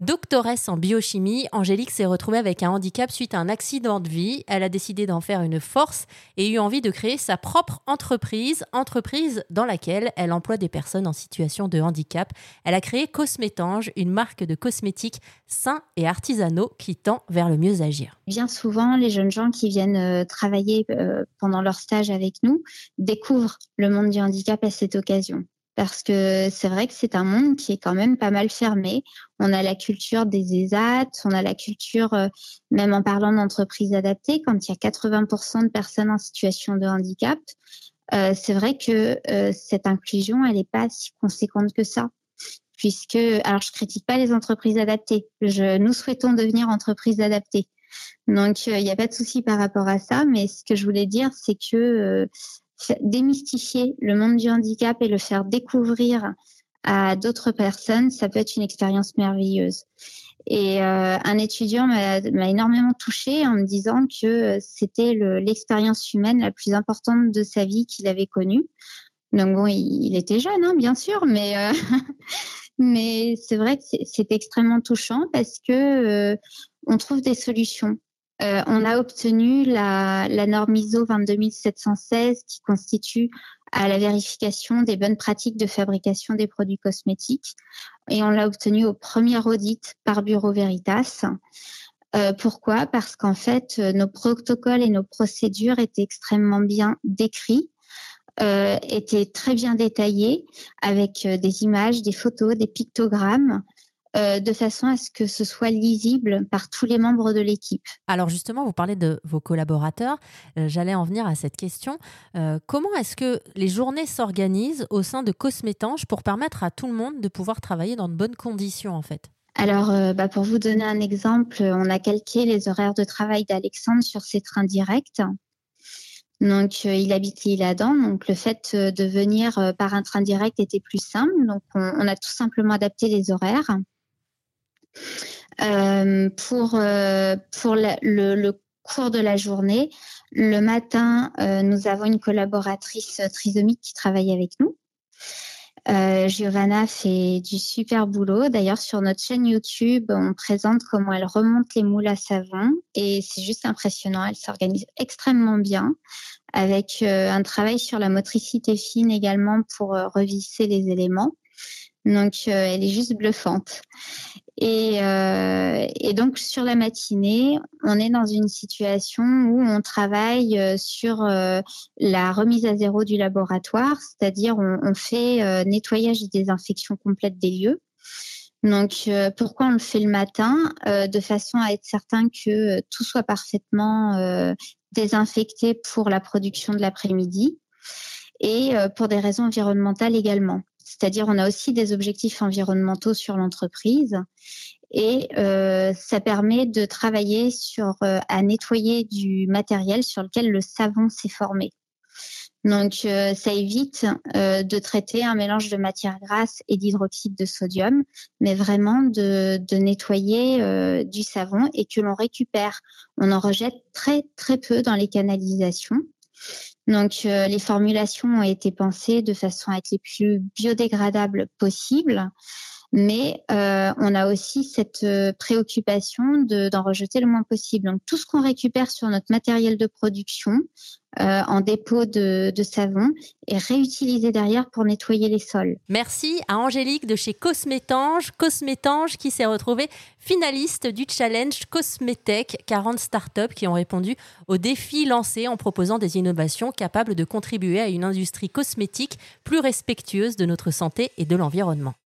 Doctoresse en biochimie, Angélique s'est retrouvée avec un handicap suite à un accident de vie. Elle a décidé d'en faire une force et eu envie de créer sa propre entreprise, entreprise dans laquelle elle emploie des personnes en situation de handicap. Elle a créé Cosmétange, une marque de cosmétiques sains et artisanaux qui tend vers le mieux agir. Bien souvent, les jeunes gens qui viennent euh, travailler euh, pendant leur stage avec nous découvrent le monde du handicap à cette occasion parce que c'est vrai que c'est un monde qui est quand même pas mal fermé. On a la culture des ESAT, on a la culture, euh, même en parlant d'entreprises adaptées, quand il y a 80% de personnes en situation de handicap, euh, c'est vrai que euh, cette inclusion, elle n'est pas si conséquente que ça. Puisque, alors je critique pas les entreprises adaptées, nous souhaitons devenir entreprises adaptées. Donc, il n'y a pas de souci par rapport à ça, mais ce que je voulais dire, c'est que démystifier le monde du handicap et le faire découvrir à d'autres personnes, ça peut être une expérience merveilleuse. Et euh, un étudiant m'a énormément touchée en me disant que c'était l'expérience humaine la plus importante de sa vie qu'il avait connue. Donc bon, il, était jeune, hein, bien sûr, mais euh, mais c'est vrai que c'est extrêmement touchant parce que euh, on trouve des solutions. Euh, on a obtenu la, norme ISO 22716 qui constitue à la vérification des bonnes pratiques de fabrication des produits cosmétiques et on l'a obtenu au premier audit par Bureau Veritas. Euh, pourquoi? Parce qu'en fait, euh, nos protocoles et nos procédures étaient extrêmement bien décrits, étaient très bien détaillés avec des images, des photos, des pictogrammes euh, de façon à ce que ce soit lisible par tous les membres de l'équipe. Alors justement, vous parlez de vos collaborateurs. Euh, j'allais en venir à cette question. Euh, comment est-ce que les journées s'organisent au sein de Cosmétange pour permettre à tout le monde de pouvoir travailler dans de bonnes conditions en fait? Alors, bah, pour vous donner un exemple, on a calqué les horaires de travail d'Alexandre sur ses trains directs. Donc, il habite l'île Adam. Donc, le fait de venir par un train direct était plus simple. Donc, on a tout simplement adapté les horaires. Euh, pour euh, pour le, cours de la journée, le matin, euh, nous avons une collaboratrice trisomique qui travaille avec nous. Giovanna fait du super boulot. D'ailleurs, sur notre chaîne YouTube, on présente comment elle remonte les moules à savon et c'est juste impressionnant. Elle s'organise extrêmement bien avec un travail sur la motricité fine également pour revisser les éléments. Donc, elle est juste bluffante. Euh, et, donc sur la matinée, on est dans une situation où on travaille euh, sur euh, la remise à zéro du laboratoire, c'est-à-dire on, fait nettoyage et désinfection complète des lieux. Donc pourquoi on le fait le matin De façon à être certain que tout soit parfaitement désinfecté pour la production de l'après-midi et pour des raisons environnementales également. C'est-à-dire, on a aussi des objectifs environnementaux sur l'entreprise et euh, ça permet de travailler sur euh, à nettoyer du matériel sur lequel le savon s'est formé. Donc, euh, ça évite de traiter un mélange de matière grasse et d'hydroxyde de sodium, mais vraiment de, de nettoyer du savon et que l'on récupère. On en rejette très très peu dans les canalisations. Donc, euh, les formulations ont été pensées de façon à être les plus biodégradables possibles, mais euh, on a aussi cette euh, préoccupation d'en rejeter le moins possible. Donc, tout ce qu'on récupère sur notre matériel de production, euh, en dépôt de, savon et réutilisé derrière pour nettoyer les sols. Merci à Angélique de chez Cosmétange. Cosmétange qui s'est retrouvée finaliste du challenge Cosmetech 40 startups qui ont répondu aux défis lancés en proposant des innovations capables de contribuer à une industrie cosmétique plus respectueuse de notre santé et de l'environnement.